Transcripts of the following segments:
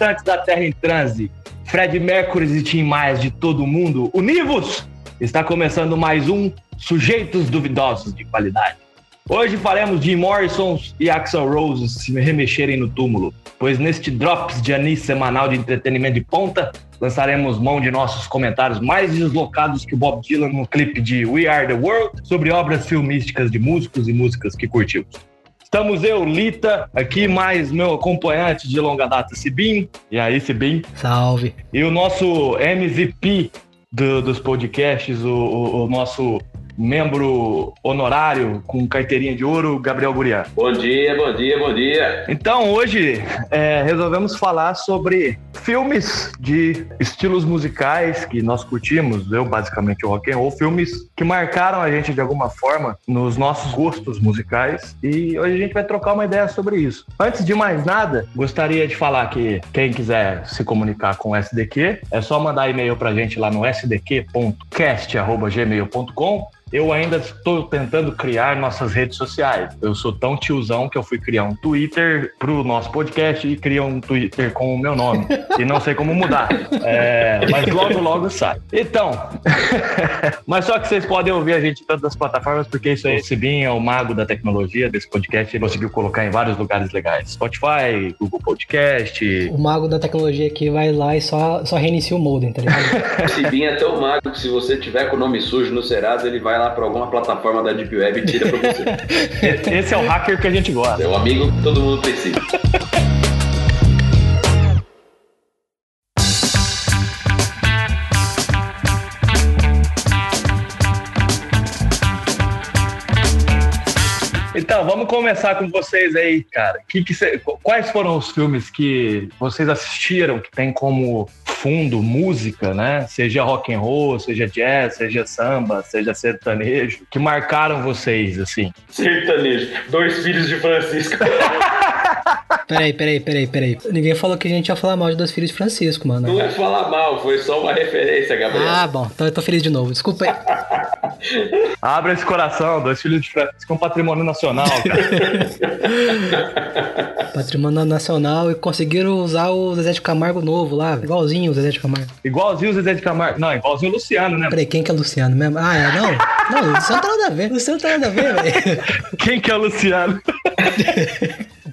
Habitantes da Terra em Transe! Fred Mercury e Tim Mais de todo mundo, univos! Está começando mais um Sujeitos Duvidosos de Qualidade. Hoje faremos de Morrisons e Axel Rose se remexerem no túmulo, pois neste Drops de Anis semanal de entretenimento de ponta, lançaremos mão de nossos comentários mais deslocados que o Bob Dylan no clipe de We Are the World sobre obras filmísticas de músicos e músicas que curtimos. Estamos eu, Lita, aqui, mais meu acompanhante de longa data, Sibim. E aí, Sibim? Salve. E o nosso MVP do, dos podcasts, o, o, o nosso membro honorário com carteirinha de ouro, Gabriel Gurian. Bom dia, bom dia, bom dia. Então, hoje é, resolvemos falar sobre filmes de estilos musicais que nós curtimos, eu basicamente o rock and roll, filmes que marcaram a gente de alguma forma nos nossos gostos musicais e hoje a gente vai trocar uma ideia sobre isso. Antes de mais nada, gostaria de falar que quem quiser se comunicar com o SDQ, é só mandar e-mail pra gente lá no sdq.cast@gmail.com eu ainda estou tentando criar nossas redes sociais. Eu sou tão tiozão que eu fui criar um Twitter pro nosso podcast e criar um Twitter com o meu nome. e não sei como mudar. É, mas logo, logo sai. Então, mas só que vocês podem ouvir a gente em todas as plataformas, porque isso aí, esse Bin é o mago da tecnologia desse podcast. Ele conseguiu colocar em vários lugares legais. Spotify, Google Podcast. O mago da tecnologia aqui vai lá e só, só reinicia o modem, tá ligado? Esse Bin é tão mago que se você tiver com o nome sujo no Serado, ele vai lá para alguma plataforma da Deep Web e tira para você. Esse é o hacker que a gente gosta. É o amigo que todo mundo precisa. Então, vamos começar com vocês aí, cara. Que que cê, quais foram os filmes que vocês assistiram que tem como fundo música, né? Seja rock and roll, seja jazz, seja samba, seja sertanejo, que marcaram vocês, assim? Sertanejo. Dois filhos de Francisco. Peraí, peraí, peraí, peraí. Ninguém falou que a gente ia falar mal de Dois Filhos de Francisco, mano. Não é falar mal, foi só uma referência, Gabriel. Ah, bom. Então eu tô feliz de novo. Desculpa aí. Abra esse coração, Dois Filhos de Francisco um patrimônio nacional, cara. Patrimônio nacional e conseguiram usar o Zezé de Camargo novo lá, igualzinho o Zezé de Camargo. Igualzinho o Zezé de Camargo. Não, igualzinho o Luciano, né? Peraí, quem que é o Luciano mesmo? Ah, é, não. Não, o Luciano tá nada a ver. O Luciano tá nada a ver, velho. Quem que é o Luciano?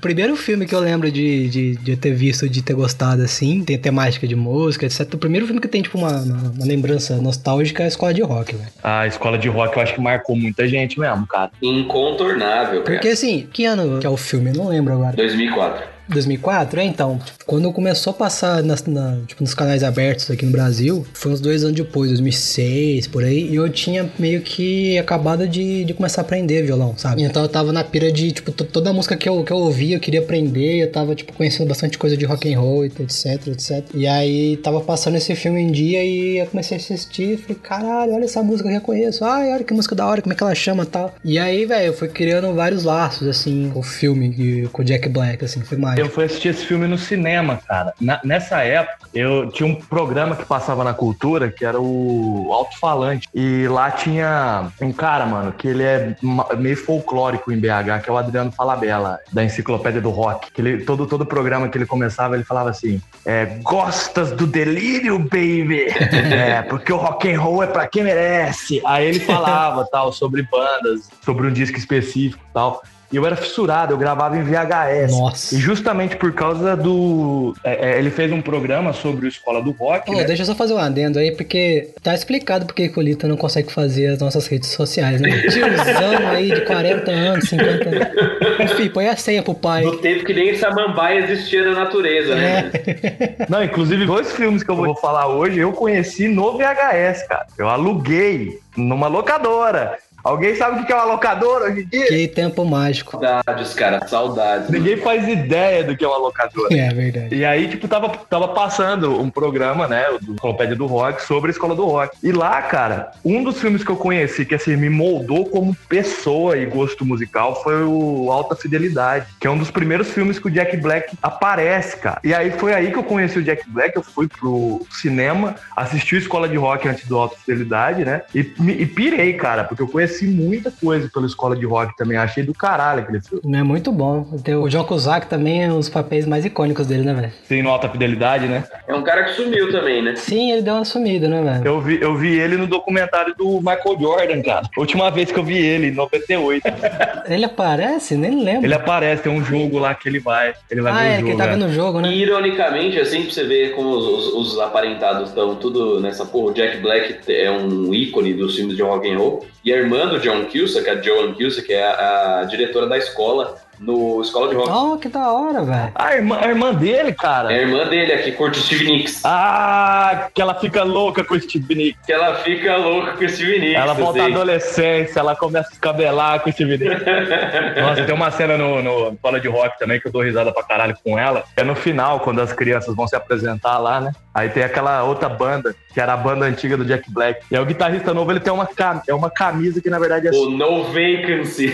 O primeiro filme que eu lembro de, de, de ter visto, de ter gostado, assim, tem temática de música, etc. O primeiro filme que tem, tipo, uma, uma, uma lembrança nostálgica é a Escola de Rock, velho. Ah, a Escola de Rock eu acho que marcou muita gente mesmo, cara. Incontornável, cara. Porque, assim, que ano que é o filme? Eu não lembro agora. 2004. 2004? É, então. Quando começou a passar nas, na, tipo, nos canais abertos aqui no Brasil, foi uns dois anos depois, 2006, por aí, e eu tinha meio que acabado de, de começar a aprender violão, sabe? Então eu tava na pira de, tipo, toda a música que eu, que eu ouvia, eu queria aprender, eu tava, tipo, conhecendo bastante coisa de rock and roll, etc, etc. E aí tava passando esse filme em dia e eu comecei a assistir falei, caralho, olha essa música que eu reconheço. Ai, olha que música da hora, como é que ela chama tal. E aí, velho, eu fui criando vários laços, assim, com o filme, com o Jack Black, assim, foi mais. Eu fui assistir esse filme no cinema, cara. Na, nessa época, eu tinha um programa que passava na cultura que era o Alto-Falante. E lá tinha um cara, mano, que ele é meio folclórico em BH, que é o Adriano Falabella, da Enciclopédia do Rock. Que ele, todo, todo programa que ele começava, ele falava assim: é, Gostas do delírio, baby? é, porque o rock and roll é pra quem merece. Aí ele falava tal sobre bandas, sobre um disco específico tal. E eu era fissurado, eu gravava em VHS. Nossa. E justamente por causa do. é, é, ele fez um programa sobre o Escola do Rock. Ô, né? Deixa eu só fazer um adendo aí, porque tá explicado porque que o Lita não consegue fazer as nossas redes sociais, né? Tiozão aí de 40 anos, 50 anos. Enfim, põe a senha pro pai. Do tempo que nem samambaia existia na natureza, né? É. Não, inclusive, dois filmes que eu vou falar hoje eu conheci no VHS, cara. Eu aluguei numa locadora. Alguém sabe o que é uma locadora hoje em dia? Que tempo mágico. Saudades, cara, saudades. Ninguém faz ideia do que é uma locadora. É verdade. E aí, tipo, tava, tava passando um programa, né, do Enciclopédia do Rock, sobre a escola do rock. E lá, cara, um dos filmes que eu conheci que, assim, me moldou como pessoa e gosto musical foi o Alta Fidelidade, que é um dos primeiros filmes que o Jack Black aparece, cara. E aí foi aí que eu conheci o Jack Black, eu fui pro cinema, assisti o Escola de Rock antes do Alta Fidelidade, né, e, me- e pirei, cara, porque eu conheci conheci muita coisa pela escola de rock também. Achei do caralho aquele filme. É muito bom. O John Cusack também é um dos papéis mais icônicos dele, né, velho? Tem no Alta Fidelidade, né? É um cara que sumiu também, né? Sim, ele deu uma sumida, né, velho? Eu vi, eu vi ele no documentário do Michael Jordan, cara. Última vez que eu vi ele, em 98. ele aparece? Nem lembro. Ele aparece, tem um jogo lá que ele vai. Ele vai ah, ver é, o que jogo. ele tava é. no jogo, né? E ironicamente, assim, pra você ver como os, os- os aparentados estão tudo nessa porra. O Jack Black é um ícone dos filmes de rock and roll. E a irmã do John Cusack, a Joan Cusack, é a, a diretora da escola, no Escola de Rock. Oh, que da hora, velho. A irmã, a irmã dele, cara. É a irmã dele, a que curte o Steve Nicks. Ah, que ela fica louca com o Steve Nicks. Que ela fica louca com o Steve Nicks. Ela volta à adolescência, ela começa a descabelar com o Steve Nicks. Nossa, tem uma cena no, no Escola de Rock também que eu dou risada pra caralho com ela. É no final, quando as crianças vão se apresentar lá, né? Aí tem aquela outra banda, que era a banda antiga do Jack Black. E aí o guitarrista novo, ele tem uma, cam- é uma camisa que na verdade é O No Vacancy.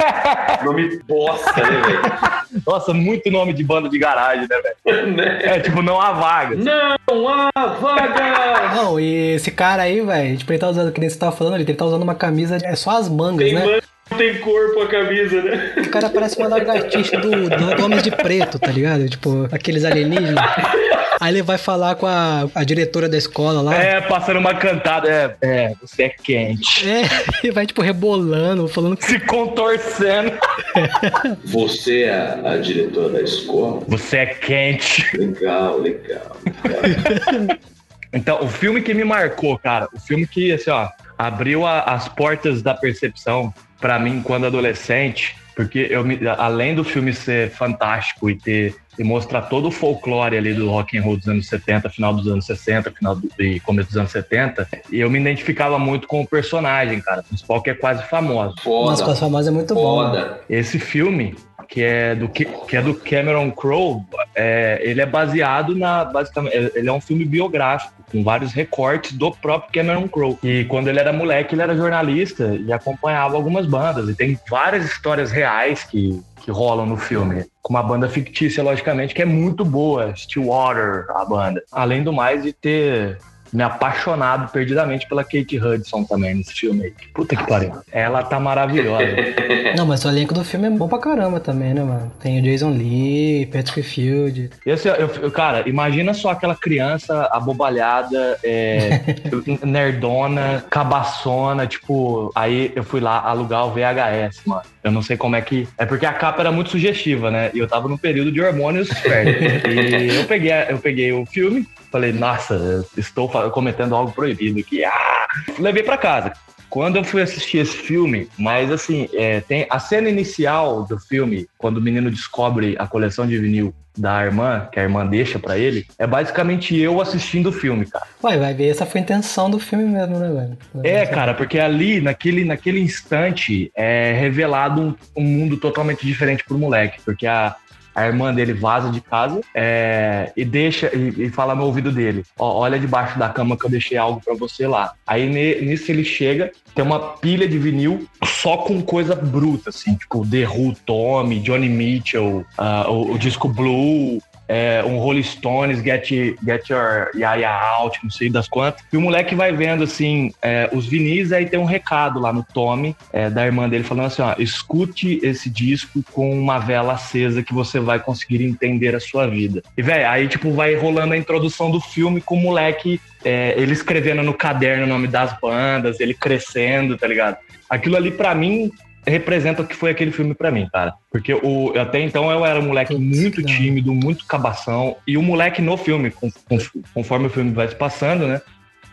Nome bosta, né, velho? Nossa, muito nome de banda de garagem, né, velho? Né? É, tipo, não há vaga. Não há vaga! Não, e esse cara aí, velho, tipo, ele tá usando, que nem você tava falando ele tá usando uma camisa, é só as mangas, Tem né? manga, tem corpo a camisa, né? O cara parece uma lagartixa do, do, Homens de Preto, tá ligado? Tipo, aqueles alienígenas. Aí ele vai falar com a, a diretora da escola lá. É, passando uma cantada. É, é, você é quente. É, ele vai, tipo, rebolando, falando. Se contorcendo. Você é a, a diretora da escola? Você é quente. Legal, legal. legal. Então, o filme que me marcou, cara, o filme que, assim, ó, abriu a- as portas da percepção pra mim quando adolescente, porque eu me, além do filme ser fantástico e ter e mostrar todo o folclore ali do rock and roll dos anos 70, final dos anos 60, final do, e começo dos anos 70, eu me identificava muito com o personagem, cara, principal que é quase famoso. Nossa, Foda. as famosas é muito bom. né? Foda. Esse filme, que é do, que, que é do Cameron Crowe, é, ele é baseado na. Basicamente, ele é um filme biográfico, com vários recortes do próprio Cameron Crowe. E quando ele era moleque, ele era jornalista e acompanhava algumas bandas. E tem várias histórias reais que, que rolam no filme. Com uma banda fictícia, logicamente, que é muito boa. Stillwater, a banda. Além do mais de ter me apaixonado perdidamente pela Kate Hudson também nesse filme aí. Puta que pariu. Ela tá maravilhosa. Não, mas o elenco do filme é bom pra caramba também, né, mano? Tem o Jason Lee, Patrick Field. E assim, eu, eu- cara, imagina só aquela criança abobalhada, é, nerdona, cabaçona, tipo, aí eu fui lá alugar o VHS, mano. Eu não sei como é que. É porque a capa era muito sugestiva, né? E eu tava num período de hormônios férteis. e eu peguei, eu peguei o filme, falei, nossa, estou cometendo algo proibido aqui. Ah! Levei pra casa. Quando eu fui assistir esse filme, mas assim, é, tem a cena inicial do filme, quando o menino descobre a coleção de vinil da irmã, que a irmã deixa pra ele, é basicamente eu assistindo o filme, cara. Ué, vai ver, essa foi a intenção do filme mesmo, né, velho? É, cara, porque ali, naquele, naquele instante, é revelado um, um mundo totalmente diferente pro moleque, porque a, a irmã dele vaza de casa é, e deixa e, e fala no ouvido dele: Ó, olha debaixo da cama que eu deixei algo pra você lá. Aí ne- nisso ele chega, tem uma pilha de vinil só com coisa bruta, assim, tipo The Who, Tommy, Johnny Mitchell, ah, o, o disco Blue. É, um Rolling Stones, Get, Get Your Yaya Out, não sei das quantas. E o moleque vai vendo, assim, é, os vinis, aí tem um recado lá no Tommy, é, da irmã dele, falando assim, ó, escute esse disco com uma vela acesa que você vai conseguir entender a sua vida. E, velho, aí, tipo, vai rolando a introdução do filme com o moleque, é, ele escrevendo no caderno o nome das bandas, ele crescendo, tá ligado? Aquilo ali, pra mim, representa o que foi aquele filme pra mim, cara. Porque o, até então eu era um moleque muito tímido, muito cabação. E o moleque no filme, com- com- conforme o filme vai se passando, né?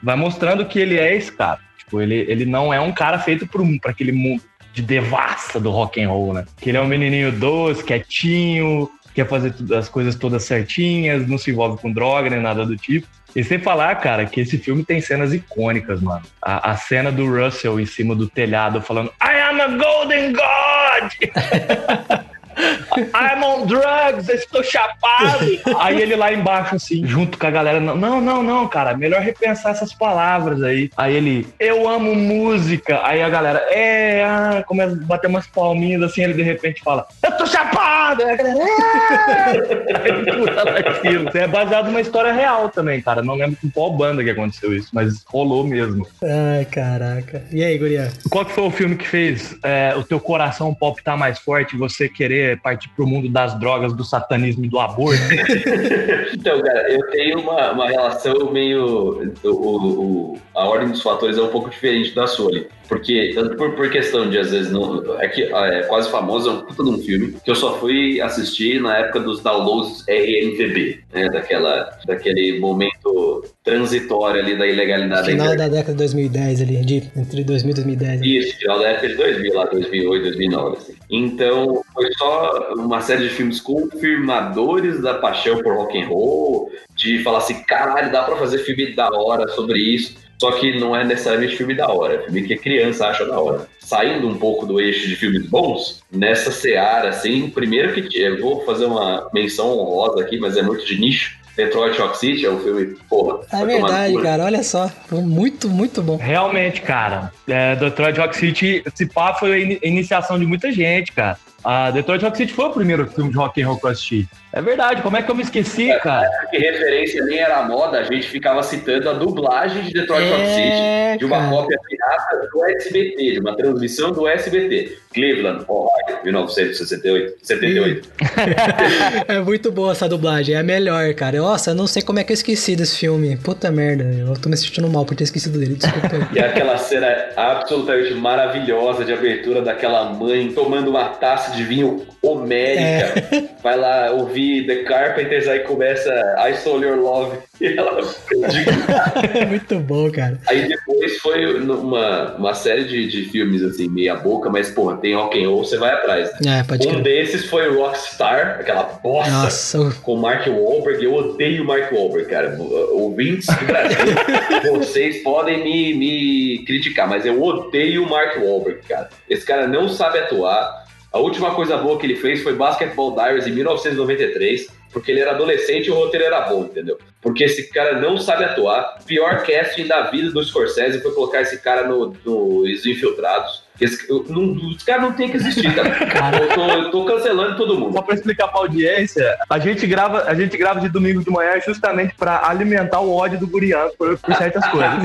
Vai mostrando que ele é esse cara. Tipo, ele, ele não é um cara feito pra aquele mundo de devassa do rock and roll, né? Que ele é um menininho doce, quietinho, quer fazer as coisas todas certinhas, não se envolve com droga nem nada do tipo. E sem falar, cara, que esse filme tem cenas icônicas, mano. A, a cena do Russell em cima do telhado falando I am a golden god! I'm on drugs, estou chapado. Aí ele lá embaixo, assim, junto com a galera, não, não, não, cara, melhor repensar essas palavras aí. Aí ele, eu amo música. Aí a galera, é, ah, começa a bater umas palminhas, assim, ele de repente fala, eu tô chapado! Aí a galera, é! é baseado numa história real também, cara. Não lembro com qual banda que aconteceu isso, mas rolou mesmo. Ai, caraca. E aí, Guria? Qual que foi o filme que fez é, o teu coração pop estar tá mais forte você querer partir pro mundo das drogas, do satanismo e do aborto? então, cara, eu tenho uma, uma relação meio. O, o, a ordem dos fatores é um pouco diferente da sua ali. Porque, tanto por, por questão de, às vezes, não, é que é quase famoso, é um puta de um filme, que eu só fui assistir na época dos downloads RMVB, né? Daquela, daquele momento transitório ali da ilegalidade. Final da, da década de 2010 ali, de, entre 2000 e 2010. Né? Isso, final da década de 2000, lá 2008, 2009, assim. Então, foi só uma série de filmes confirmadores da paixão por rock and roll, de falar assim, caralho, dá pra fazer filme da hora sobre isso. Só que não é necessariamente filme da hora, é filme que a criança acha da hora. Saindo um pouco do eixo de filmes bons, nessa seara, assim, primeiro que eu vou fazer uma menção honrosa aqui, mas é muito de nicho. Detroit Rock City é um filme, porra. É verdade, cara, olha só. Muito, muito bom. Realmente, cara. É, Detroit Rock City, esse pá foi a iniciação de muita gente, cara. A Detroit Rock City foi o primeiro filme de rock and roll que eu assisti. É verdade, como é que eu me esqueci, é, cara? Que referência nem era moda, a gente ficava citando a dublagem de Detroit é, Rock City, de uma cara. cópia pirata do SBT, de uma transmissão do SBT. Cleveland, Ohio, 1968. 78. é muito boa essa dublagem, é a melhor, cara. Nossa, eu não sei como é que eu esqueci desse filme. Puta merda, eu tô me sentindo mal por ter esquecido dele, desculpa. e aquela cena absolutamente maravilhosa de abertura daquela mãe tomando uma taça de vinho homérica. É. Vai lá ouvir The Carpenters, aí começa I Stole Your Love. E ela Muito bom, cara. Aí depois foi uma, uma série de, de filmes, assim, meia boca, mas, porra, tem Rock and Roll, você vai atrás. Né? É, um crer. desses foi Rockstar, aquela bosta Nossa. com Mark Wahlberg. Eu odeio Mark Wahlberg, cara. Ouvintes do Brasil, vocês podem me, me criticar, mas eu odeio Mark Wahlberg, cara. Esse cara não sabe atuar a última coisa boa que ele fez foi Basketball Diaries em 1993, porque ele era adolescente e o roteiro era bom, entendeu? Porque esse cara não sabe atuar. Pior casting da vida do Scorsese foi colocar esse cara no, nos Infiltrados. Esse, não, os caras não tem que existir, cara. cara. Eu, tô, eu tô cancelando todo mundo. Só pra explicar pra audiência, a gente grava, a gente grava de domingo de manhã justamente pra alimentar o ódio do Guriano por, por certas coisas.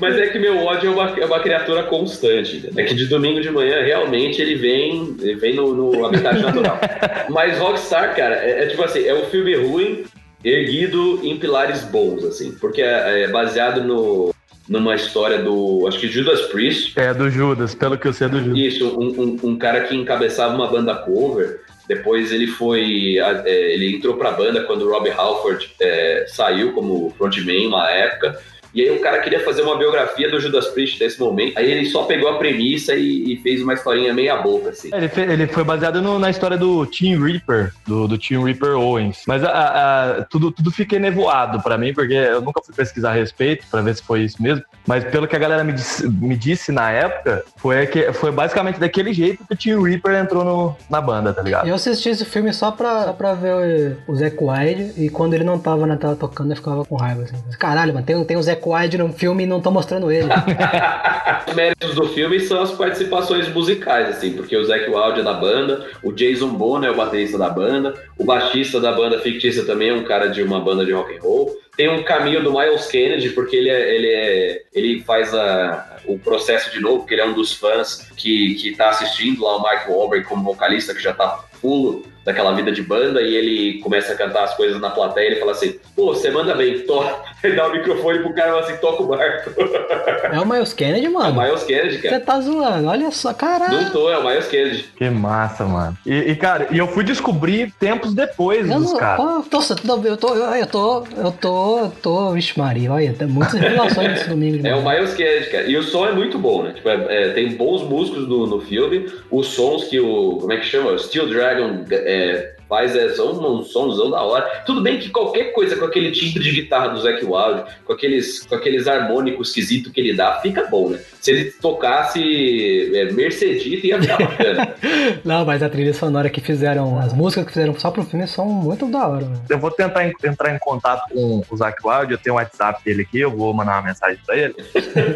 Mas é que meu ódio é uma, é uma criatura constante. É que de domingo de manhã, realmente, ele vem, ele vem no, no habitat natural. Mas Rockstar, cara, é, é tipo assim, é um filme ruim, erguido em pilares bons, assim, porque é, é baseado no, numa história do, acho que Judas Priest. É, do Judas, pelo que eu sei é do Judas. Isso, um, um, um cara que encabeçava uma banda cover, depois ele foi, é, ele entrou pra banda quando o Rob Halford é, saiu como frontman uma época, e aí o cara queria fazer uma biografia do Judas Priest nesse momento. Aí ele só pegou a premissa e, e fez uma historinha meia boca, assim. Ele, fez, ele foi baseado no, na história do Team Reaper, do, do Team Reaper Owens. Mas a, a, tudo, tudo fica enevoado para mim, porque eu nunca fui pesquisar a respeito para ver se foi isso mesmo. Mas pelo que a galera me disse, me disse na época, foi, que, foi basicamente daquele jeito que o Team Reaper entrou no, na banda, tá ligado? Eu assisti esse filme só pra, só pra ver o, o Zack Wilde e quando ele não tava na tela tocando, eu ficava com raiva. Assim. Caralho, mano, tem, tem o Zack Zac Wide no filme e não estão mostrando ele. Os méritos do filme são as participações musicais, assim, porque o Zac Wilde é da banda, o Jason Bono é o baterista da banda, o baixista da banda fictícia também é um cara de uma banda de rock and roll. Tem um caminho do Miles Kennedy, porque ele, é, ele, é, ele faz a, o processo de novo, porque ele é um dos fãs que, que tá assistindo lá o Mark Wahlberg como vocalista, que já tá full daquela vida de banda e ele começa a cantar as coisas na plateia e ele fala assim, pô, você manda bem, toca. Ele dá o microfone pro cara e fala assim, toca o barco. É o Miles Kennedy, mano? É o Miles Kennedy, cara. Você tá zoando, olha só, caralho. Não tô, é o Miles Kennedy. Que massa, mano. E, e cara, e eu fui descobrir tempos depois eu dos caras. Nossa, eu tô, eu tô, eu tô tô, tô, vixe Maria, olha, tem muitas revelações nesse domingo. É o Miles Kennedy, cara. E o som é muito bom, né? Tipo, é, é, tem bons músicos no, no filme, os sons que o, como é que chama? Steel Dragon é, faz é só um, um somzão da hora. Tudo bem que qualquer coisa com aquele timbre de guitarra do Zac Wild, com aqueles, com aqueles harmônicos esquisitos que ele dá, fica bom, né? Se ele tocasse é, Mercedita, ia ficar bacana. Não, mas a trilha sonora que fizeram, as músicas que fizeram só pro filme são muito da hora. Né? Eu vou tentar entrar em contato com o Zac Wild, eu tenho o WhatsApp dele aqui, eu vou mandar uma mensagem pra ele,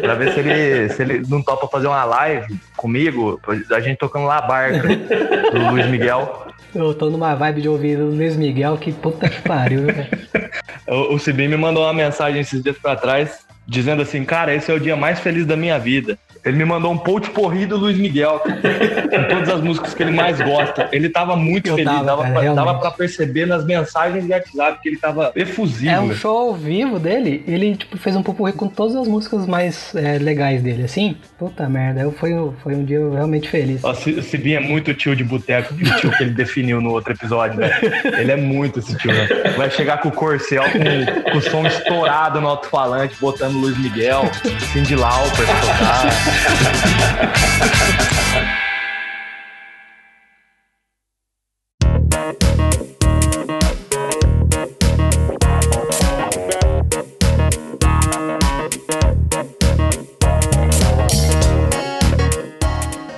pra ver se ele, se ele não topa fazer uma live comigo, a gente tocando lá a barca do Luiz Miguel. Eu tô numa vibe de ouvir o Luiz Miguel, que puta que pariu, velho. o, o Cibim me mandou uma mensagem esses dias pra trás, dizendo assim, cara, esse é o dia mais feliz da minha vida. Ele me mandou um post porri do Luiz Miguel, com todas as músicas que ele mais gosta. Ele tava muito eu feliz, tava, dava, cara, pra, dava pra perceber nas mensagens de WhatsApp que ele tava efusivo. É um show ao vivo dele, ele tipo, fez um popurri com todas as músicas mais é, legais dele, assim. Puta merda, foi, foi um dia realmente feliz. O Cibinha é muito tio de boteco, o tio que ele definiu no outro episódio, né? Ele é muito esse tio, né? Vai chegar com o Corcel, com, com o som estourado no alto-falante, botando Luiz Miguel, Cindy Lauper tocar.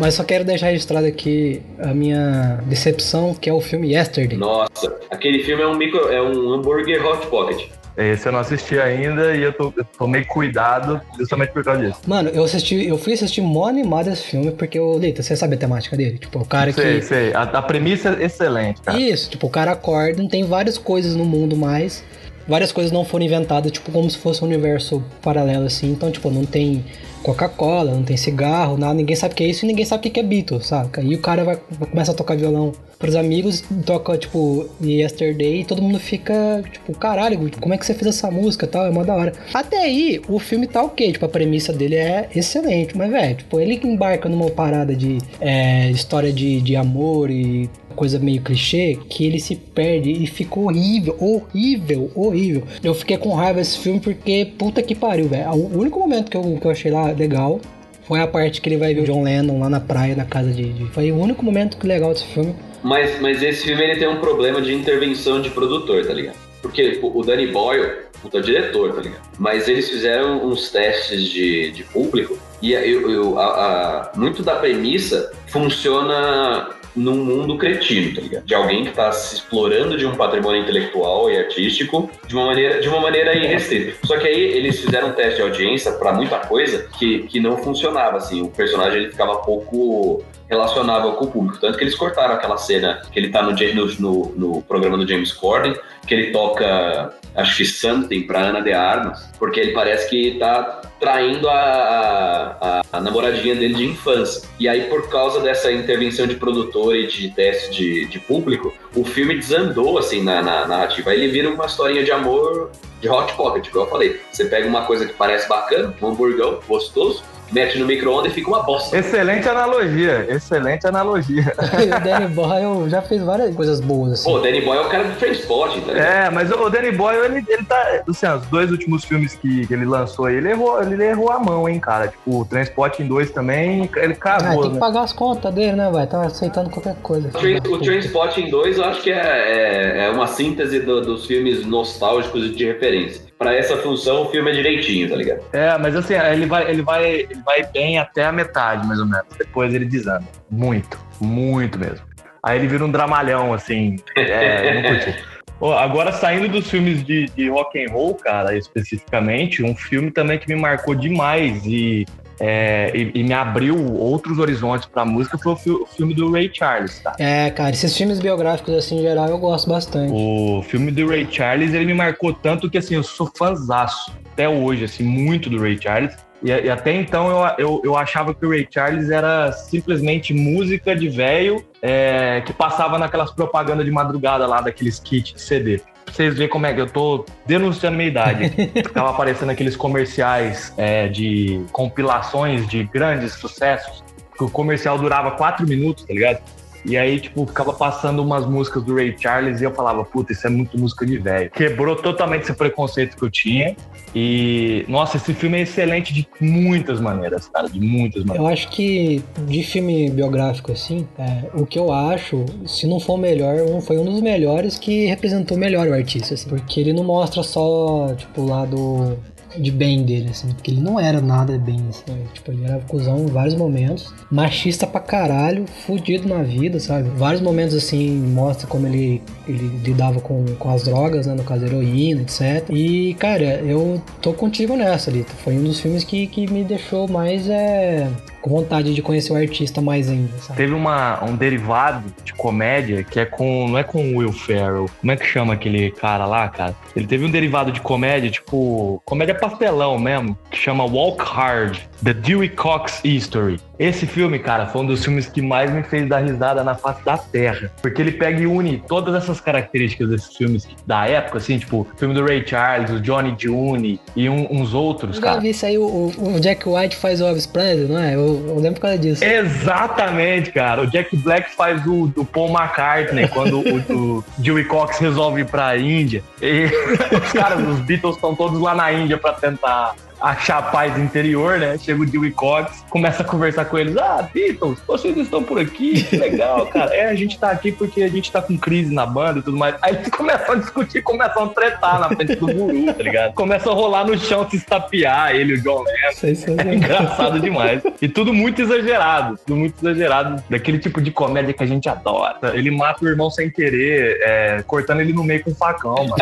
Mas só quero deixar registrado aqui a minha decepção, que é o filme Yesterday. Nossa, aquele filme é um micro, é um hambúrguer hot pocket. Esse eu não assisti ainda e eu, tô, eu tomei cuidado justamente por causa disso. Mano, eu assisti, eu fui assistir mó animado esse filme porque o Lita, você sabe a temática dele? Tipo, o cara sei, que. Sei, sei. A, a premissa é excelente, cara. Isso, tipo, o cara acorda, tem várias coisas no mundo mais. Várias coisas não foram inventadas, tipo, como se fosse um universo paralelo, assim. Então, tipo, não tem Coca-Cola, não tem cigarro, nada, ninguém sabe o que é isso e ninguém sabe o que é Beatles, saca? E o cara vai, vai começa a tocar violão pros amigos, toca, tipo, Yesterday e todo mundo fica, tipo, caralho, como é que você fez essa música tal? É mó da hora. Até aí, o filme tá ok, tipo, a premissa dele é excelente, mas, velho, tipo, ele embarca numa parada de é, história de, de amor e coisa meio clichê, que ele se perde e ficou horrível, horrível, horrível. Eu fiquei com raiva desse filme porque, puta que pariu, velho. O único momento que eu, que eu achei lá legal foi a parte que ele vai ver o John Lennon lá na praia, na casa de. de... Foi o único momento que legal desse filme. Mas, mas esse filme ele tem um problema de intervenção de produtor, tá ligado? Porque o Danny Boyle, puta diretor, tá ligado? Mas eles fizeram uns testes de, de público e eu, eu a, a, muito da premissa funciona num mundo cretino, tá ligado? De alguém que tá se explorando de um patrimônio intelectual e artístico de uma maneira, de uma maneira irrestrita. Só que aí eles fizeram um teste de audiência para muita coisa que, que não funcionava, assim. O personagem ele ficava pouco relacionável com o público. Tanto que eles cortaram aquela cena que ele tá no, no, no programa do James Corden, que ele toca, acho que Something pra Ana de Armas, porque ele parece que tá traindo a, a, a, namoradinha dele de infância. E aí, por causa dessa intervenção de produtor e de teste de, de público, o filme desandou, assim, na, na narrativa. Aí ele vira uma historinha de amor de hot pocket, como eu falei. Você pega uma coisa que parece bacana, um hamburgão gostoso, mete no micro-ondas e fica uma bosta. Excelente analogia, excelente analogia. o Danny Boyle já fez várias coisas boas, assim. Pô, o Danny Boyle é o cara do Transport, tá É, mas o Danny Boyle, ele, ele tá... Assim, os dois últimos filmes que, que ele lançou, ele errou, ele errou a mão, hein, cara. Tipo, o Transport em dois também, ele cagou, ah, tem que né? pagar as contas dele, né, vai? Tá aceitando qualquer coisa. O, Transport em dois, eu acho que é, é, é uma síntese do, dos filmes nostálgicos de referência para essa função o filme é direitinho, tá ligado? É, mas assim, ele vai, ele vai, ele vai bem até a metade, mais ou menos. Depois ele desanda. Muito, muito mesmo. Aí ele vira um dramalhão, assim. É, não curti. Oh, agora, saindo dos filmes de, de rock and roll, cara, especificamente, um filme também que me marcou demais e é, e, e, me abriu outros horizontes pra música foi o, fi o, filme do Ray Charles, tá? É, cara, esses filmes biográficos, assim, em geral, eu gosto bastante. O filme do Ray Charles, ele me marcou tanto que, assim, eu sou fãzaço até hoje, assim, muito do Ray Charles. E, e até então eu, eu, eu, achava que o Ray Charles era simplesmente música de velho é, que passava naquelas propagandas de madrugada lá, daqueles kits de CD vocês verem como é que eu tô denunciando minha idade. Tava aparecendo aqueles comerciais é, de compilações de grandes sucessos, que o comercial durava quatro minutos, tá ligado? E aí, tipo, ficava passando umas músicas do Ray Charles e eu falava, puta, isso é muito música de velho. Quebrou totalmente esse preconceito que eu tinha. E, nossa, esse filme é excelente de muitas maneiras, cara, de muitas maneiras. Eu acho que de filme biográfico, assim, é, o que eu acho, se não for o melhor, um, foi um dos melhores que representou melhor o artista, assim, porque ele não mostra só, tipo, o lado de bem dele, assim, porque ele não era nada bem, assim, tipo, ele era cuzão em vários momentos, machista pra caralho, fudido na vida, sabe? Vários momentos, assim, mostra como ele, ele lidava com, com as drogas, né, no caso, heroína, etc. E, cara, eu tô contigo nessa, Lito, foi um dos filmes que, que me deixou mais, é com vontade de conhecer o artista mais ainda, sabe? Teve uma, um derivado de comédia que é com. Não é com o Will Ferrell. Como é que chama aquele cara lá, cara? Ele teve um derivado de comédia, tipo. Comédia pastelão mesmo, que chama Walk Hard. The Dewey Cox History. Esse filme, cara, foi um dos filmes que mais me fez dar risada na face da Terra. Porque ele pega e une todas essas características desses filmes da época, assim, tipo, o filme do Ray Charles, o Johnny June e um, uns outros, Eu cara. já vi isso aí, o, o Jack White faz o Elvis Presley, não é? Eu, eu lembro por causa disso. Exatamente, cara. O Jack Black faz o Paul McCartney quando o, o Dewey Cox resolve ir pra Índia. E os caras, os Beatles estão todos lá na Índia pra tentar achar paz interior, né? Chega o Dewey Cox, começa a conversar com eles. Ah, Beatles, vocês estão por aqui, que legal, cara. É, a gente tá aqui porque a gente tá com crise na banda e tudo mais. Aí eles começam a discutir, começam a tretar na frente do guru, tá ligado? Começam a rolar no chão, se estapear, ele e o John Lennon. É engraçado demais. E tudo muito exagerado. Tudo muito exagerado. Daquele tipo de comédia que a gente adora. Ele mata o irmão sem querer, é, cortando ele no meio com um facão, mano.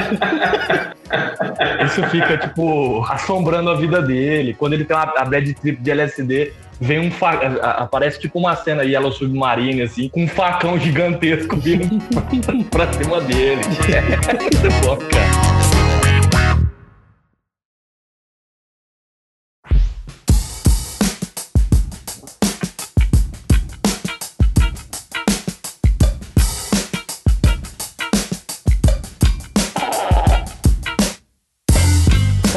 Isso fica, tipo, assombrando a vida dele. Quando ele tem uma, a bad trip de LSD, vem um fa... aparece tipo uma cena Yellow Submarine, assim, com um facão gigantesco vindo pra cima dele. É muito bom, cara.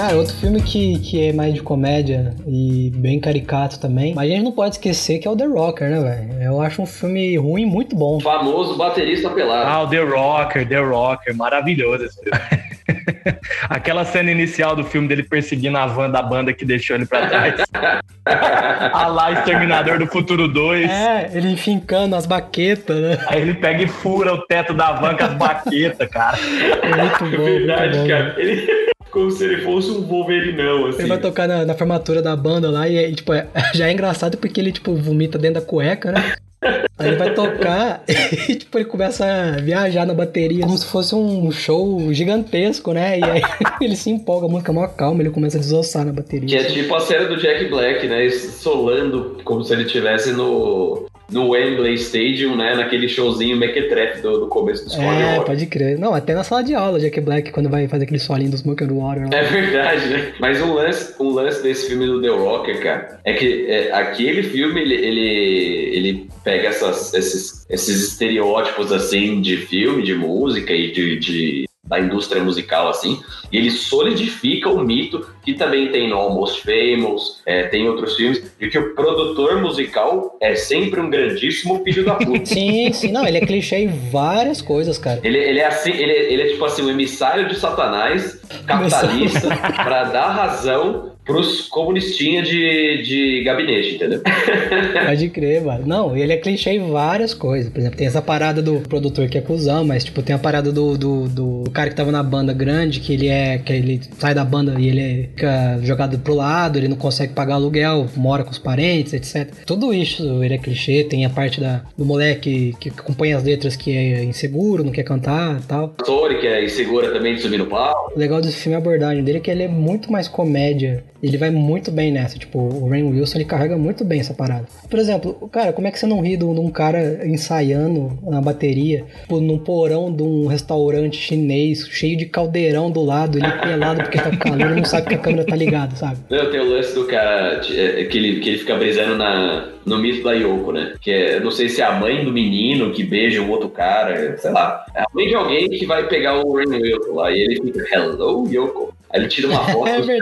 Cara, outro filme que, que é mais de comédia e bem caricato também, mas a gente não pode esquecer que é o The Rocker, né, velho? Eu acho um filme ruim muito bom. O famoso baterista pelado. Ah, o The Rocker, The Rocker, maravilhoso esse filme. Aquela cena inicial do filme dele perseguindo a van da banda que deixou ele pra trás. a lá, Exterminador do Futuro 2. É, ele fincando as baquetas, né? Aí ele pega e fura o teto da van com as baquetas, cara. É muito bom. É verdade, muito bom, cara. Ele... Como se ele fosse um Wolverinão, assim. Ele vai tocar na, na formatura da banda lá e, tipo, é, já é engraçado porque ele, tipo, vomita dentro da cueca, né? Aí ele vai tocar e, tipo, ele começa a viajar na bateria como se fosse um show gigantesco, né? E aí ele se empolga, a música é mó calma, ele começa a desossar na bateria. Que é tipo a cena do Jack Black, né? Solando como se ele estivesse no, no Wembley Stadium, né? Naquele showzinho mequetrefe do, do começo do Squad É, pode crer. Não, até na sala de aula, Jack Black, quando vai fazer aquele solinho do Smoke and Water. lá. É verdade, né? Mas um lance, um lance desse filme do The Rocker, cara, é que é, aquele filme, ele, ele, ele pega essas, esses, esses estereótipos, assim, de filme, de música e de, de- da indústria musical, assim, e ele solidifica o mito que também tem no Almost Famous, é, tem outros filmes, de que o produtor musical é sempre um grandíssimo filho da puta. Sim, sim, não, ele é clichê em várias coisas, cara. Ele, ele é assim, ele, ele é tipo assim, um emissário de Satanás, capitalista, pra dar razão pros comunistinhas de, de gabinete, entendeu? Pode crer, mano. Não, ele é clichê em várias coisas. Por exemplo, tem essa parada do produtor que é cuzão, mas, tipo, tem a parada do, do, do cara que tava na banda grande, que ele é. que ele sai da banda e ele fica jogado pro lado, ele não consegue pagar aluguel, mora com os parentes, etc. Tudo isso ele é clichê. Tem a parte da, do moleque que acompanha as letras que é inseguro, não quer cantar e tal. Tori, que é insegura também de subir no pau. O legal desse filme é a abordagem dele, que ele é muito mais comédia. Ele vai muito bem nessa. Tipo, o Rain Wilson, ele carrega muito bem essa parada. Por exemplo, cara, como é que você não ri de um cara ensaiando na bateria, tipo, num porão de um restaurante chinês, cheio de caldeirão do lado, ele pelado porque tá calor e não sabe que a câmera tá ligada, sabe? Não, tem o lance do cara é, que, ele, que ele fica brisando na, no mito da Yoko, né? Que é, não sei se é a mãe do menino que beija um outro cara, sei lá. É a mãe de alguém que vai pegar o Rain Wilson lá e ele fica, hello, Yoko. Aí ele tira uma foto É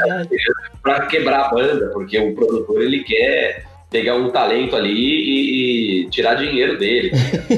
pra quebrar a banda, porque o produtor ele quer pegar um talento ali e, e tirar dinheiro dele.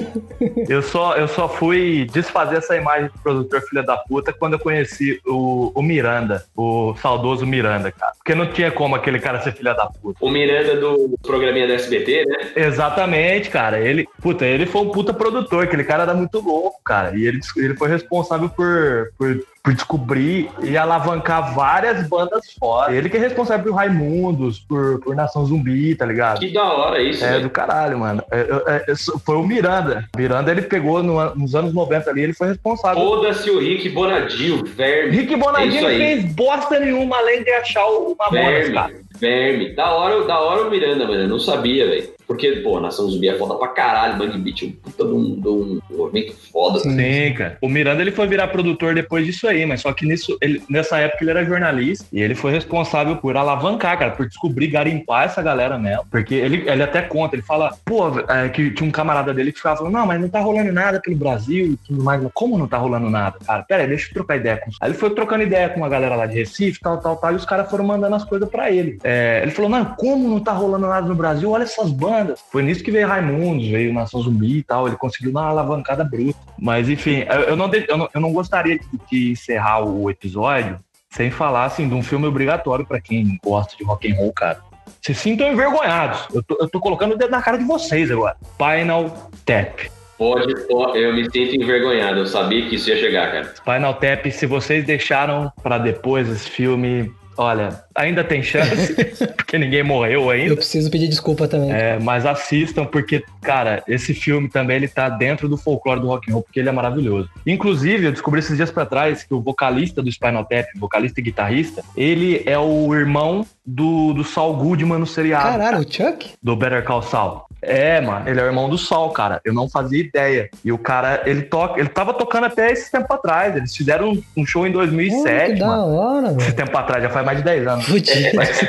eu, só, eu só fui desfazer essa imagem do produtor filha da puta quando eu conheci o, o Miranda, o saudoso Miranda, cara. Porque não tinha como aquele cara ser filha da puta. O Miranda do programinha do SBT, né? Exatamente, cara. Ele, puta, ele foi um puta produtor, aquele cara era muito louco, cara. E ele, ele foi responsável por, por por descobrir e alavancar várias bandas fora. Ele que é responsável por Raimundos, por, por Nação Zumbi, tá ligado? Que da hora isso, É, do caralho, mano. É, é, foi o Miranda. Miranda, ele pegou no, nos anos 90 ali, ele foi responsável. Foda-se o Rick Bonadio, verme. Rick Bonadio é fez bosta nenhuma além de achar uma verme, cara. Verme. Da hora, da hora o Miranda, mano. Eu não sabia, velho. Porque, pô, Nação Zumbi é foda pra caralho, Bang Beat é um puta de um, de um movimento foda. Sim, Sim, cara. O Miranda ele foi virar produtor depois disso aí, mas só que nisso, ele, nessa época ele era jornalista e ele foi responsável por alavancar, cara, por descobrir, garimpar essa galera mesmo. Porque ele, ele até conta, ele fala, pô, é, que tinha um camarada dele que ficava falando, não, mas não tá rolando nada pelo Brasil e tudo mais. Como não tá rolando nada, cara? Pera aí, deixa eu trocar ideia com Aí ele foi trocando ideia com uma galera lá de Recife, tal, tal, tal, e os caras foram mandando as coisas pra ele. É, ele falou, não, como não tá rolando nada no Brasil? Olha essas bandas. Foi nisso que veio Raimundos, veio Nação Zumbi e tal. Ele conseguiu dar uma alavancada bruta. Mas, enfim, eu não, eu não, eu não gostaria de, de encerrar o episódio sem falar, assim, de um filme obrigatório para quem gosta de rock and roll, cara. Se sintam envergonhados. Eu tô, eu tô colocando o dedo na cara de vocês agora. Final Tap. Pode, pode, eu me sinto envergonhado. Eu sabia que isso ia chegar, cara. Final Tap, se vocês deixaram para depois esse filme, Olha, ainda tem chance, porque ninguém morreu ainda. Eu preciso pedir desculpa também. É, mas assistam, porque, cara, esse filme também ele tá dentro do folclore do rock and roll, porque ele é maravilhoso. Inclusive, eu descobri esses dias para trás que o vocalista do Spinal Tap, vocalista e guitarrista, ele é o irmão do, do Saul Goodman no seriado. Caralho, o Chuck? Do Better Call Saul. É, mano, ele é o irmão do Sol, cara. Eu não fazia ideia. E o cara, ele toca, ele tava tocando até esse tempo atrás. Eles fizeram um show em 2007, que mano. Da hora, esse tempo atrás, já faz mais de 10 anos. Mas,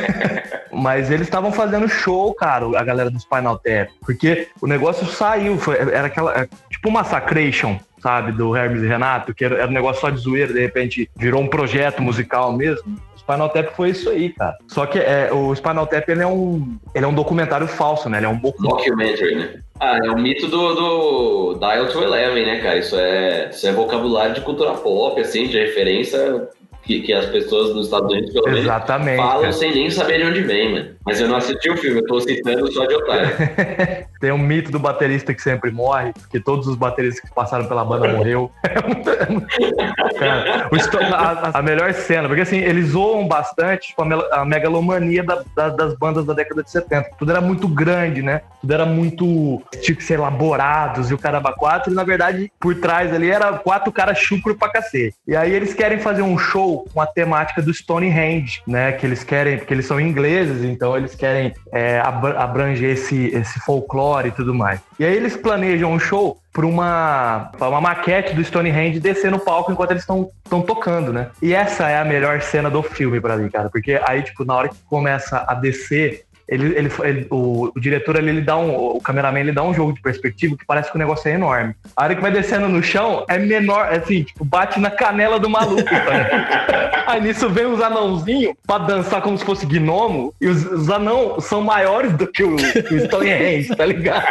mas, eles estavam fazendo show, cara, a galera do Spinal Tap. Porque o negócio saiu, foi, era aquela. É, tipo uma Massacration, sabe, do Hermes e Renato, que era, era um negócio só de zoeira, de repente virou um projeto musical mesmo. Spinal Tap foi isso aí, cara. Só que é, o Spinal Tap ele é, um, ele é um documentário falso, né? Ele é um documentary, né? Ah, é o mito do, do Dial to Eleven, né, cara? Isso é, isso é vocabulário de cultura pop, assim, de referência que, que as pessoas dos Estados Unidos, pelo menos, Exatamente, falam cara. sem nem saber de onde vem, mano. Mas eu não assisti o filme, eu tô citando só de otário. Tem um mito do baterista que sempre morre, porque todos os bateristas que passaram pela banda morreu. cara, a, a, melhor cena, porque assim, eles zoam bastante com a, megalomania da, da, das bandas da década de 70. Tudo era muito grande, né? Tudo era muito, tipo, ser elaborados e o caramba quatro, e na verdade, por trás ali era quatro caras chucro pra cacete. E aí eles querem fazer um show com a temática do Stonehenge, né? Que eles querem, porque eles são ingleses, então eles querem é, abranger esse, esse folclore e tudo mais. E aí eles planejam um show para uma, uma maquete do Stonehenge descer no palco enquanto eles estão tocando, né? E essa é a melhor cena do filme para mim, cara, porque aí, tipo, na hora que começa a descer ele, ele, ele o, o, diretor ele, ele dá um. O cameraman ele dá um jogo de perspectiva que parece que o negócio é enorme. A hora que vai descendo no chão é menor, é assim, tipo, bate na canela do maluco. Tá? Aí nisso vem os anãozinhos pra dançar como se fosse gnomo, e os, os anão são maiores do que o, o Stonehenge, tá ligado?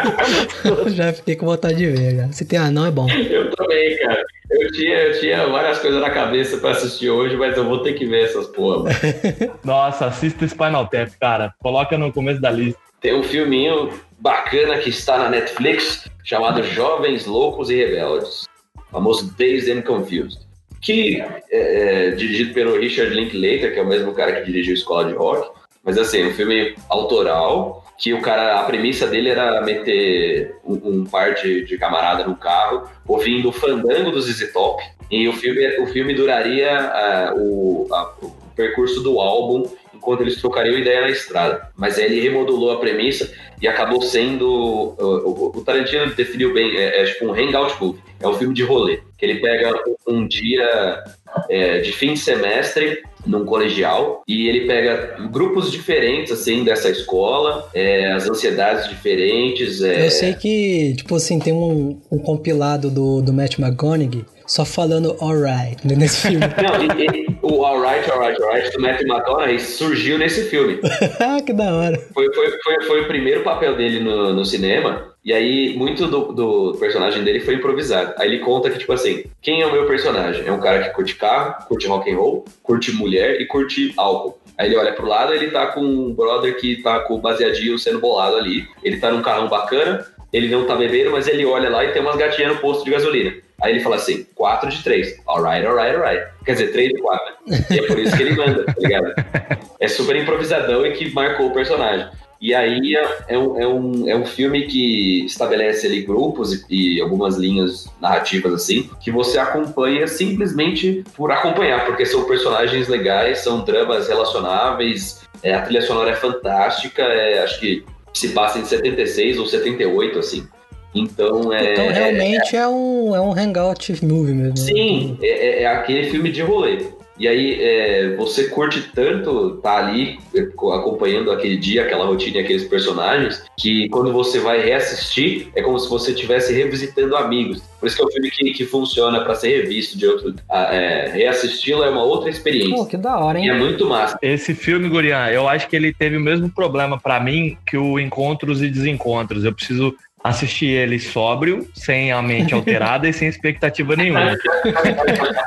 já fiquei com vontade de ver, cara. Se tem anão é bom. Eu também, cara. Eu tinha, eu tinha várias coisas na cabeça pra assistir hoje, mas eu vou ter que ver essas porra. Nossa, assista Spinal Tap, cara. Coloca no começo da lista. Tem um filminho bacana que está na Netflix chamado Jovens Loucos e Rebeldes. O famoso Dazed and Confused. Que é, é dirigido pelo Richard Linklater, que é o mesmo cara que dirigiu Escola de Rock. Mas assim, um filme autoral, que o cara, a premissa dele era meter um, um par de, de, camarada no carro, ouvindo o fandango dos ZZ Top, e o filme, o filme duraria uh, o, a, o percurso do álbum enquanto eles trocariam ideia na estrada. Mas aí ele remodulou a premissa e acabou sendo. O, o Tarantino definiu bem, é, é, tipo um hangout movie. É um filme de rolê. Que ele pega um, um dia é, de fim de semestre num colegial e ele pega grupos diferentes assim dessa escola, é, as ansiedades diferentes. É... Eu sei que, tipo assim, tem um, um compilado do, do Matt McConaughey só falando alright nesse filme. Não, e, e, o alright, alright, alright do Matthew McConaughey surgiu nesse filme. que da hora. Foi, foi, foi, foi, o primeiro papel dele no, no cinema. E aí, muito do, do, personagem dele foi improvisado. Aí ele conta que, tipo assim, quem é o meu personagem? É um cara que curte carro, curte rock and roll, curte mulher e curte álcool. Aí ele olha pro lado, ele tá com um brother que tá com o baseadinho sendo bolado ali. Ele tá num carrão bacana, ele não tá bebendo, mas ele olha lá e tem umas gatinhas no posto de gasolina. Aí ele fala assim, 4 de 3. Alright, alright, alright. Quer dizer, 3 de 4. E é por isso que ele manda, tá ligado? É super improvisadão e que marcou o personagem. E aí é, é um, é, um, é um filme que estabelece ali grupos e, e, algumas linhas narrativas assim, que você acompanha simplesmente por acompanhar, porque são personagens legais, são dramas relacionáveis, é, a trilha sonora é fantástica, é, acho que se passa em 76 ou 78, assim. Então é. Então realmente é, é um, é um hangout movie mesmo. Né? Sim, é, é, é aquele filme de rolê. E aí é, você curte tanto estar tá ali é, acompanhando aquele dia, aquela rotina e aqueles personagens, que quando você vai reassistir, é como se você estivesse revisitando amigos. Por isso que é um filme que, que funciona para ser revisto de outro. É, Reassisti-lo é uma outra experiência. Pô, que da hora, hein? E é muito massa. Esse filme, Gurian, eu acho que ele teve o mesmo problema para mim que o Encontros e Desencontros. Eu preciso assisti ele sóbrio, sem a mente alterada e sem expectativa nenhuma.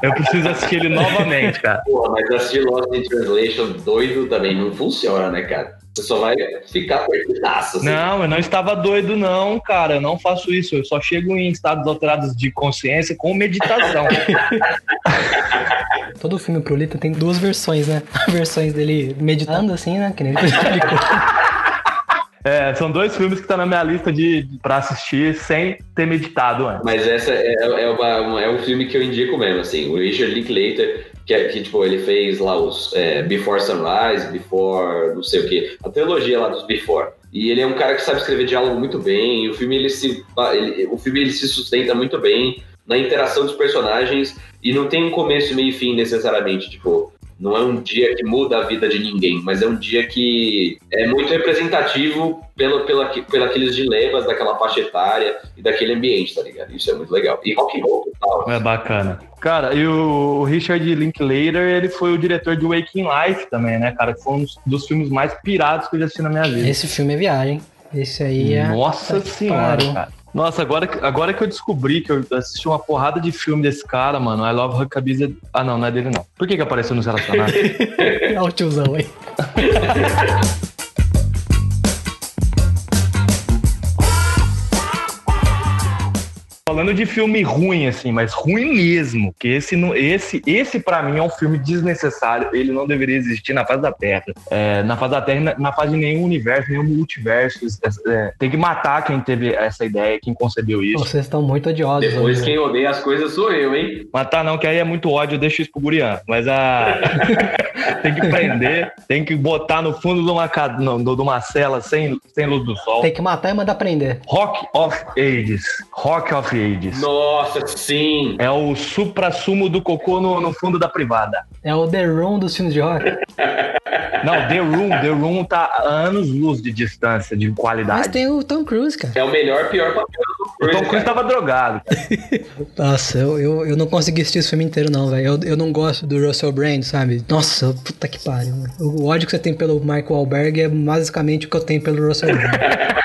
Eu preciso assistir ele novamente, cara. Pô, mas assistir Lost in Translation doido também não funciona, né, cara? Você só vai ficar perdidaço. Assim. Não, eu não estava doido, não, cara. Eu não faço isso. Eu só chego em estados alterados de consciência com meditação. Todo filme pro Lito tem duas versões, né? Versões dele meditando assim, né? Que nem ele explicou. É, são dois filmes que estão tá na minha lista de, de para assistir sem ter meditado antes. Mas essa é, é, uma, é, um filme que eu indico mesmo, assim. O Richard Linklater, que, é, que tipo, ele fez lá os é, Before Sunrise, Before, não sei o que, a trilogia lá dos Before. E ele é um cara que sabe escrever diálogo muito bem. o filme ele se, ele, o filme ele se sustenta muito bem na interação dos personagens e não tem um começo, meio e fim necessariamente. Tipo, não é um dia que muda a vida de ninguém, mas é um dia que é muito representativo pelo, pelo, pelo aqueles dilemas daquela faixa etária e daquele ambiente, tá ligado? Isso é muito legal. E rock and roll total. É bacana. Cara, e o Richard Linklater, ele foi o diretor de Waking Life também, né, cara? Que foi um dos filmes mais pirados que eu já assisti na minha vida. Esse filme é viagem. Esse aí é. Nossa senhora, cara. Nossa, agora, agora que eu descobri que eu assisti uma porrada de filme desse cara, mano, I Love Huckabee. Ah, não, não é dele não. Por que, que apareceu nos relacionados? é o tiozão, hein? Falando de filme ruim, assim, mas ruim mesmo. Que esse, esse, esse para mim é um filme desnecessário. Ele não deveria existir na face da Terra. É, na face da Terra, na, na face de nenhum universo, nenhum multiverso. É, é, tem que matar quem teve essa ideia, quem concebeu isso. Vocês estão muito odiosos. Depois né? quem odeia as coisas sou eu, hein? Matar não, que aí é muito ódio, eu deixo isso pro Gurian. Mas a. tem que prender, tem que botar no fundo de uma, de uma cela sem, sem luz do sol. Tem que matar e mandar prender. Rock of Ages. Rock of Ages. Nossa, sim! É o supra-sumo do cocô no, no, fundo da privada. É o The Room dos filmes de rock. Não, The Room, The Room tá a anos luz de distância, de qualidade. Mas tem o Tom Cruise, cara. É o melhor, pior papel. O Tom Cruise tava drogado. Nossa, eu, eu, eu, não consegui assistir esse filme inteiro, não, velho. Eu, eu não gosto do Russell Brand, sabe? Nossa, puta que pariu. O ódio que você tem pelo Michael Alberg é basicamente o que eu tenho pelo Russell Brand.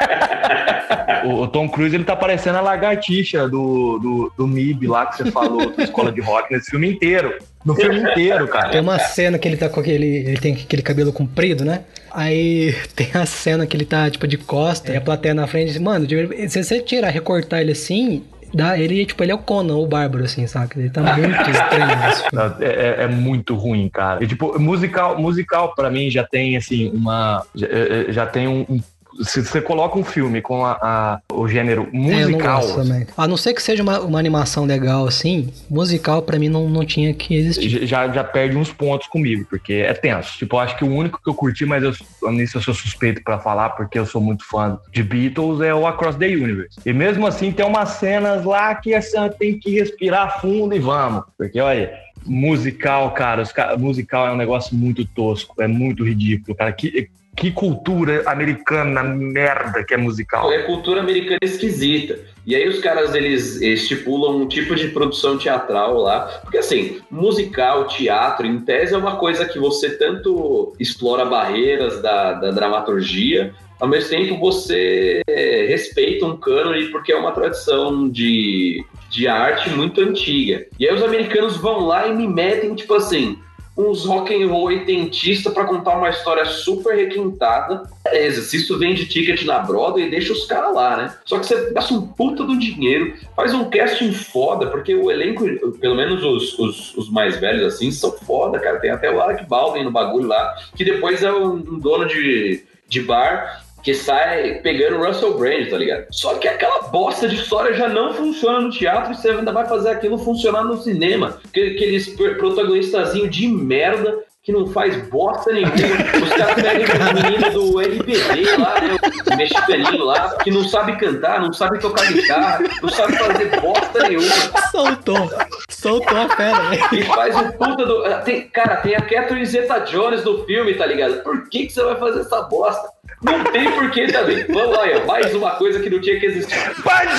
o, o, Tom Cruise ele tá parecendo a lagartixa do, do, do MIB lá que você falou, da escola de rock, nesse filme inteiro. No filme inteiro, cara. Tem uma cena que ele tá com aquele. Ele tem aquele cabelo comprido, né? Aí tem a cena que ele tá, tipo, de costa, e a plateia na frente. Mano, se você tirar, recortar ele assim, Dá, ele, tipo, ele é o Conan, o Bárbaro, assim, saca? Ele tá muito estranho é, é, é, muito ruim, cara. E, tipo, musical, musical pra mim já tem, assim, uma... Já, é, já tem um, um se você coloca um filme com a, a o gênero musical. É, não a não ser que seja uma, uma animação legal assim, musical para mim não, não tinha que existir. Já, já perde uns pontos comigo, porque é tenso. Tipo, eu acho que o único que eu curti, mas eu, nisso eu sou suspeito para falar, porque eu sou muito fã de Beatles, é o Across the Universe. E mesmo assim, tem umas cenas lá que assim, tem que respirar fundo e vamos. Porque, olha, Musical, cara, os, musical é um negócio muito tosco, é muito ridículo, cara. Que, que cultura americana merda que é musical. É cultura americana esquisita. E aí os caras, eles estipulam um tipo de produção teatral lá. Porque assim, musical, teatro, em tese é uma coisa que você tanto explora barreiras da, da dramaturgia, ao mesmo tempo você respeita um cânone porque é uma tradição de, de arte muito antiga. E aí os americanos vão lá e me metem, tipo assim, uns rock and roll oitentista para contar uma história super requintada. Beleza, se isso vende ticket na Broadway, deixa os caras lá, né? Só que você gasta um puta do dinheiro, faz um casting foda, porque o elenco, pelo menos os, os, os mais velhos assim, são foda, cara. Tem até o Alec Baldwin no bagulho lá, que depois é um, um dono de, de bar que sai pegando Russell Brand, tá ligado? Só que aquela bosta de história já não funciona no teatro e você ainda vai fazer aquilo funcionar no cinema. Aqueles protagonistazinho de merda que não faz bosta nenhuma. Os caras pegam o menino do RBD lá, né? O mexicaninho lá, que não sabe cantar, não sabe tocar guitarra, não sabe fazer bosta nenhuma. Soltou. Soltou a fera, né? E faz o puta do. Tem, cara, tem a Catherine Zeta Jones do filme, tá ligado? Por que, que você vai fazer essa bosta? Não tem porquê também. Vamos lá, ó. mais uma coisa que não tinha que existir. Bandido!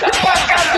Tem que pagar